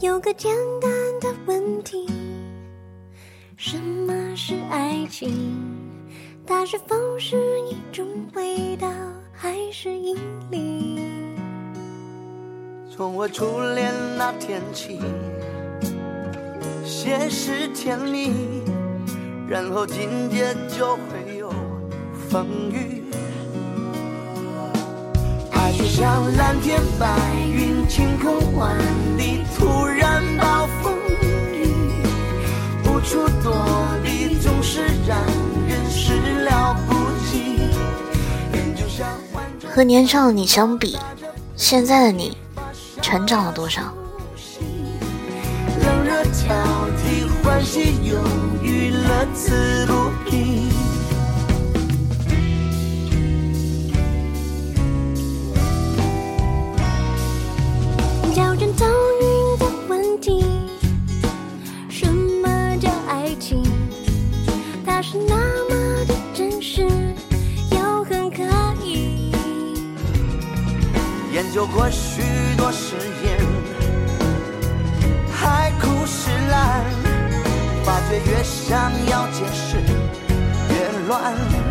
有个简单的问题：什么是爱情？它是否是一种味道，还是引力？从我初恋那天起，先是甜蜜，然后紧接就会有风雨。爱就像蓝天白云，晴空万里，突然暴风雨，无处躲避，总是让人始料不及。人就像万种和年少的你相比，现在的你成长了多少？替，欢喜忧郁，乐此不疲。叫人头晕的问题：什么叫爱情？它是那么的真实，又很可疑。研究过许多实觉越想要解释越乱。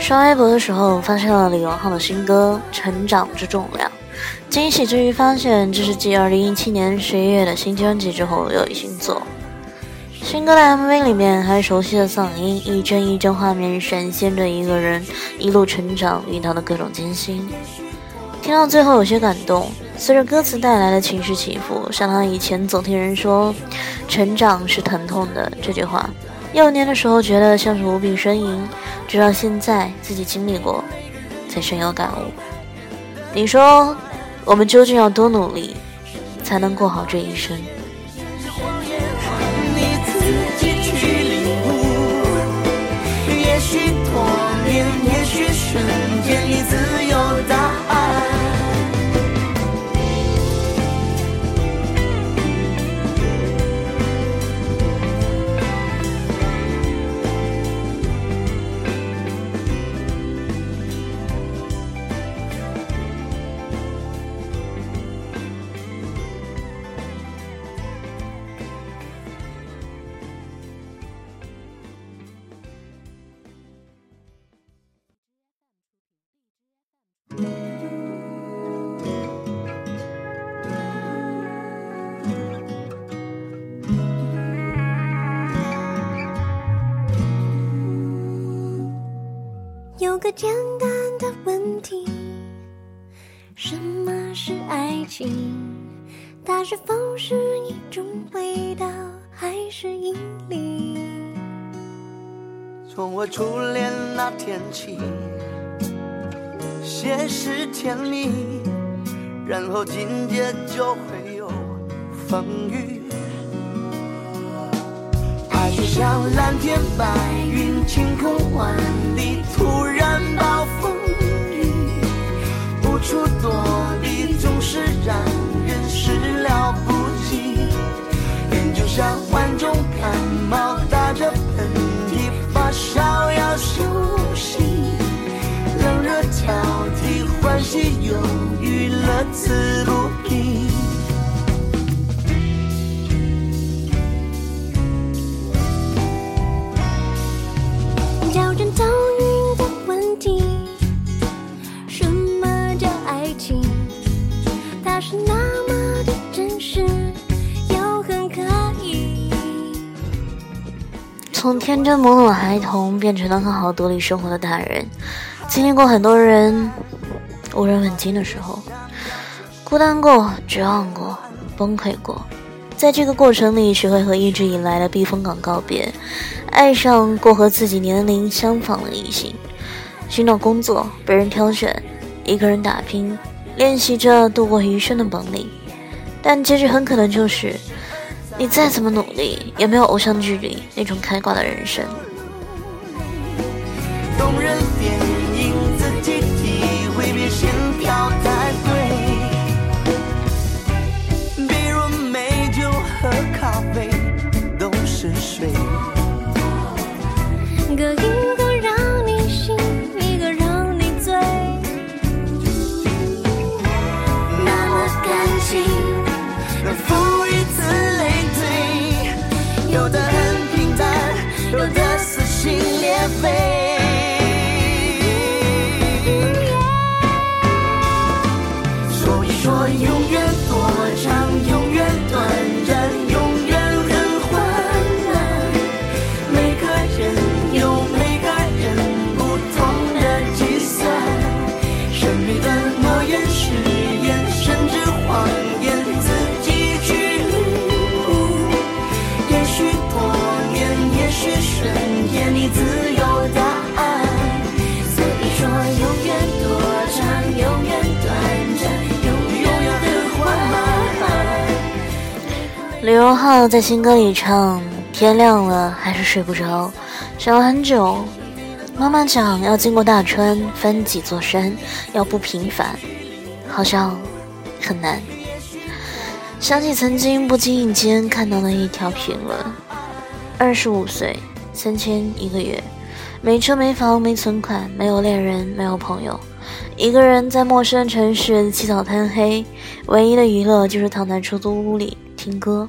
刷微博的时候，发现了李荣浩的新歌《成长之重量》，惊喜之余发现这是继2017年十一月的新专辑之后又一新作。新歌的 MV 里面，还熟悉的嗓音，一帧一帧画面闪现着一个人一路成长遇到的各种艰辛。听到最后有些感动，随着歌词带来的情绪起伏，想到以前总听人说“成长是疼痛的”这句话，幼年的时候觉得像是无病呻吟，直到现在自己经历过，才深有感悟。你说，我们究竟要多努力，才能过好这一生？个简单的问题：什么是爱情？它是否是一种味道，还是引力？从我初恋那天起，先是甜蜜，然后紧接就会有风雨。爱就像蓝天白云，晴空万里，突然暴风雨，无处躲避，总是让人始料不及。人就像患重感冒，打着喷嚏，发烧要休息，冷热交替，欢喜忧郁，乐此不从天真懵懂的孩童变成了好好独立生活的大人，经历过很多人无人问津的时候，孤单过，绝望过，崩溃过。在这个过程里，学会和一直以来的避风港告别，爱上过和自己年龄相仿的异性，寻找工作，被人挑选，一个人打拼，练习着度过余生的本领。但结局很可能就是。你再怎么努力，也没有偶像剧里那种开挂的人生。动人电影自己体会，别先挑有的撕心裂肺。说一说李荣浩在新歌里唱：“天亮了还是睡不着，想了很久。妈妈讲要经过大川，翻几座山，要不平凡，好像很难。”想起曾经不经意间看到的一条评论：二十五岁，三千一个月，没车没房没存款，没有恋人没有朋友，一个人在陌生城市起早贪黑，唯一的娱乐就是躺在出租屋里听歌。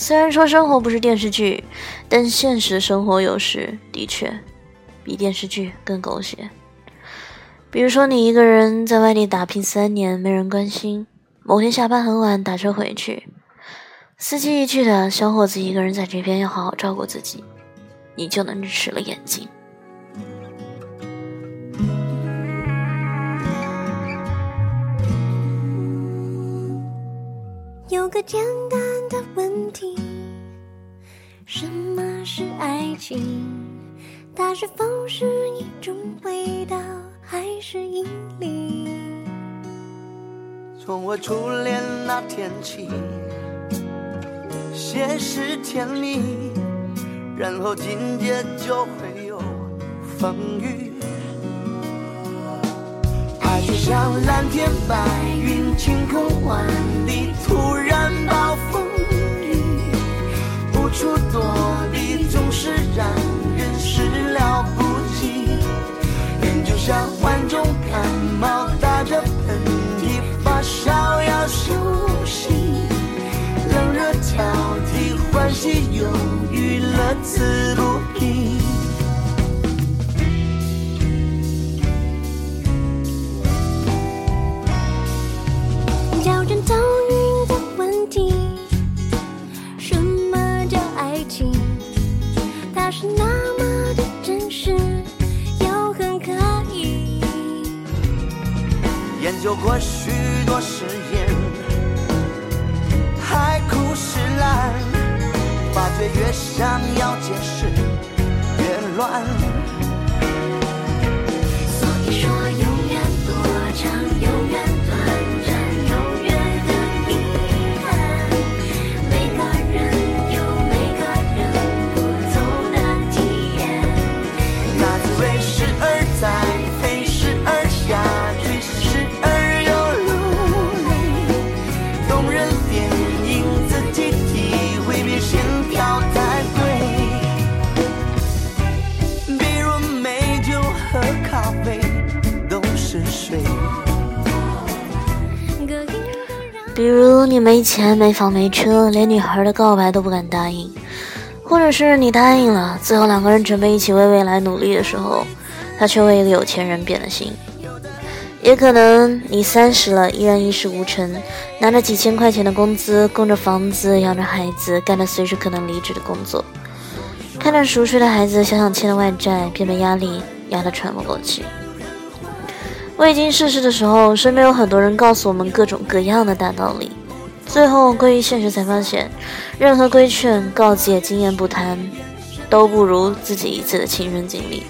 虽然说生活不是电视剧，但现实生活有时的确比电视剧更狗血。比如说，你一个人在外地打拼三年，没人关心，某天下班很晚打车回去，司机一句的“小伙子一个人在这边要好好照顾自己”，你就能湿了眼睛。有个简单的问题：什么是爱情？它是否是一种味道，还是引力？从我初恋那天起，先是甜蜜，然后紧接就会有风雨。爱就像蓝天白云，晴空万里，突然暴风处躲避，总是让人始料不及。人就像患重感冒，打着喷嚏，发烧要休息，冷热交替，欢喜忧郁，乐此不过钱、没房、没车，连女孩的告白都不敢答应；或者是你答应了，最后两个人准备一起为未来努力的时候，他却为一个有钱人变了心。也可能你三十了，依然一事无成，拿着几千块钱的工资，供着房子，养着孩子，干着随时可能离职的工作。看着熟睡的孩子，想想欠的外债，便被压力压得喘不过气。未经世事的时候，身边有很多人告诉我们各种各样的大道理，最后归于现实，才发现，任何规劝、告诫、经验不谈，都不如自己一次的亲身经历。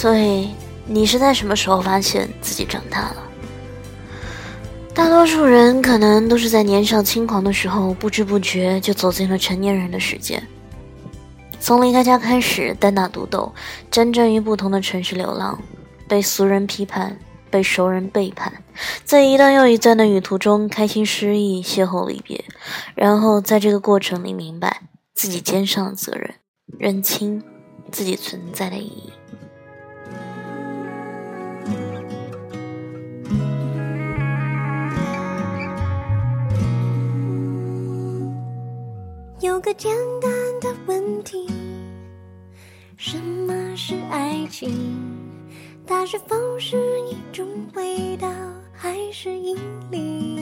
所以，你是在什么时候发现自己长大了？大多数人可能都是在年少轻狂的时候，不知不觉就走进了成年人的世界。从离开家开始，单打独斗，真正于不同的城市流浪，被俗人批判，被熟人背叛，在一段又一段的旅途中，开心失意，邂逅离别，然后在这个过程里明白自己肩上的责任，认清自己存在的意义。有个简单的问题：什么是爱情？它是否是一种味道，还是引力？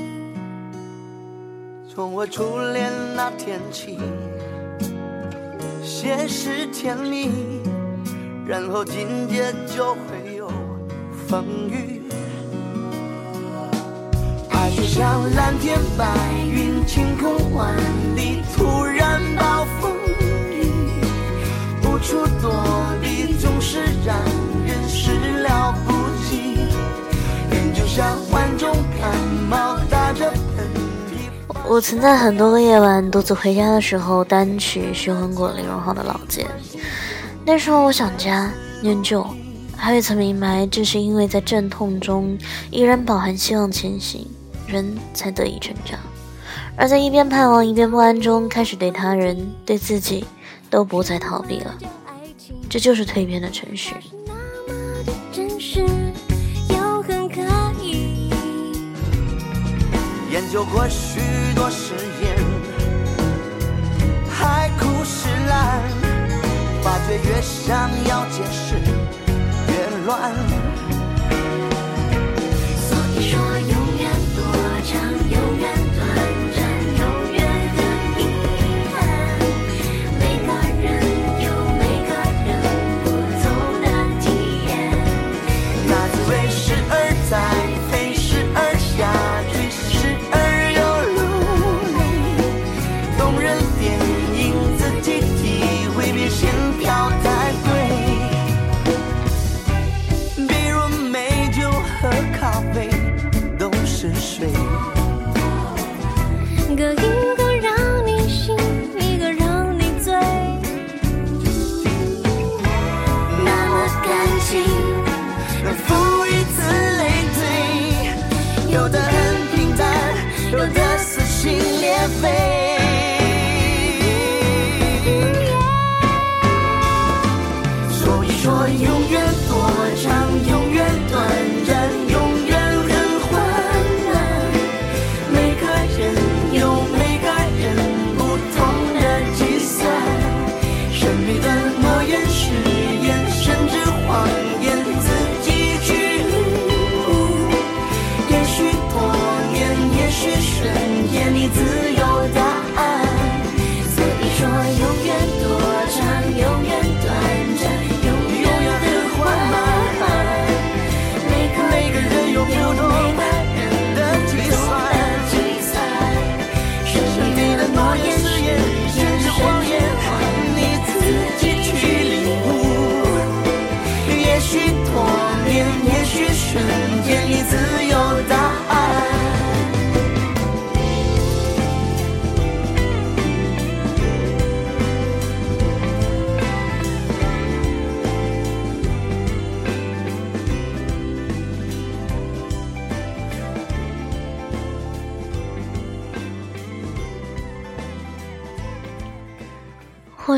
从我初恋那天起，先是甜蜜，然后紧接就会有风雨。爱就像蓝天白云，晴空万里，突然暴风雨，无处躲避，总是让人始料不及。人就像患重感冒，打着喷嚏。我曾在很多个夜晚独自回家的时候，单曲循环过李荣浩的《老街》。那时候我想家、念旧，还未曾明白，正是因为在阵痛中依然饱含希望前行，人才得以成长。而在一边盼望一边不安中，开始对他人、对自己都不再逃避了。这就是蜕变的程序。那么的真实，又很可疑。研究过许多誓言，海枯石烂，发觉越想要解释越乱。个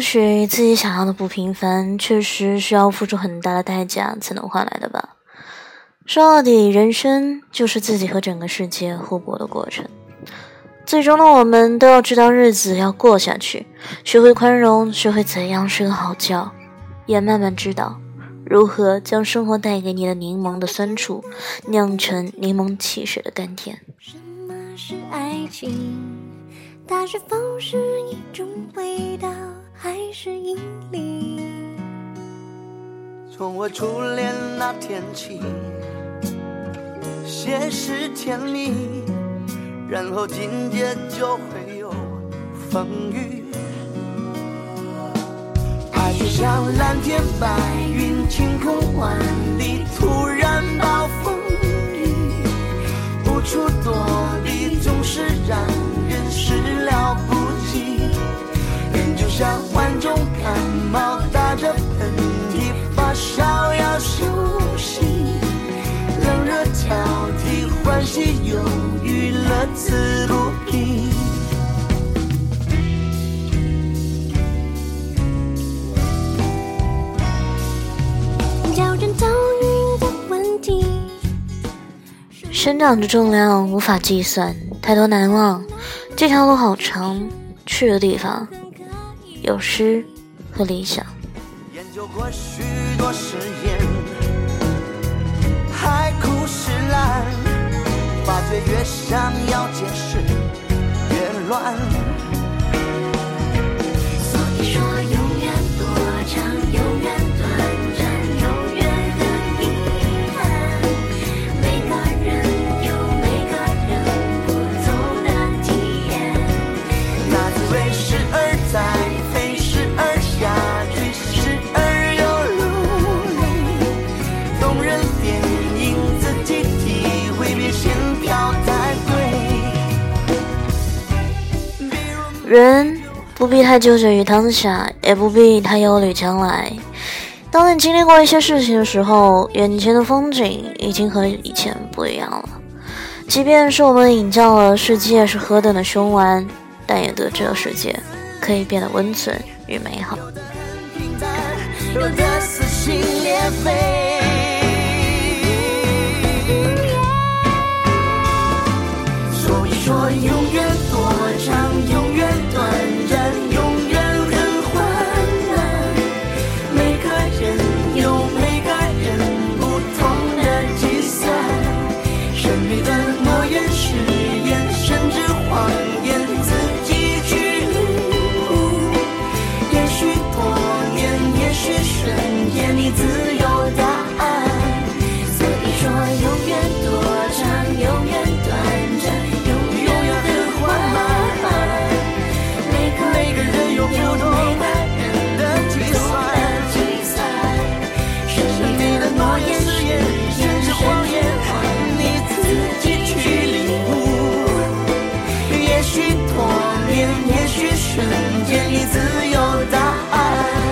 或许自己想要的不平凡，确实需要付出很大的代价才能换来的吧。说到底，人生就是自己和整个世界互搏的过程。最终的我们都要知道日子要过下去，学会宽容，学会怎样睡个好觉，也慢慢知道如何将生活带给你的柠檬的酸楚酿成柠檬汽水的甘甜。什么是爱情？它是否是一种味道，还是引力？从我初恋那天起，先是甜蜜。然后紧接就会有风雨，爱就像蓝天白云，晴空万里，突然暴风雨，无处躲避，总是让乐此不疲。矫正遭遇的问题。生长的重量无法计算，太多难忘。这条路好长，去的地方有诗和理想。研究过许多实越想要解释，越乱。人不必太纠结于当下，也不必太忧虑将来。当你经历过一些事情的时候，眼前的风景已经和以前不一样了。即便是我们引教了世界是何等的凶顽，但也得知了世界可以变得温存与美好。所童年也许瞬间你自有答案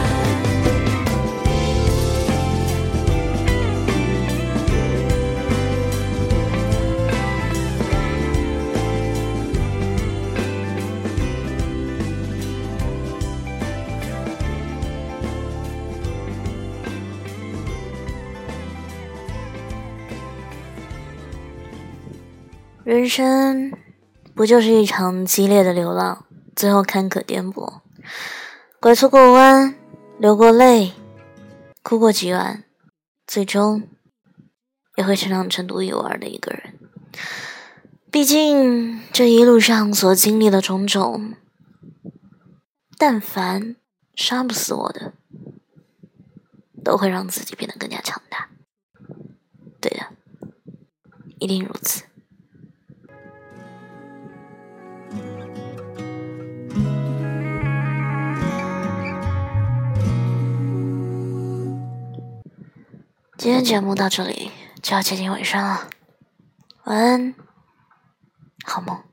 人生不就是一场激烈的流浪，最后坎坷颠簸，拐错过弯，流过泪，哭过几晚，最终也会成长成独一无二的一个人。毕竟这一路上所经历的种种，但凡杀不死我的，都会让自己变得更加强大。对的，一定如此。今天节目到这里就要接近尾声了，晚安，好梦。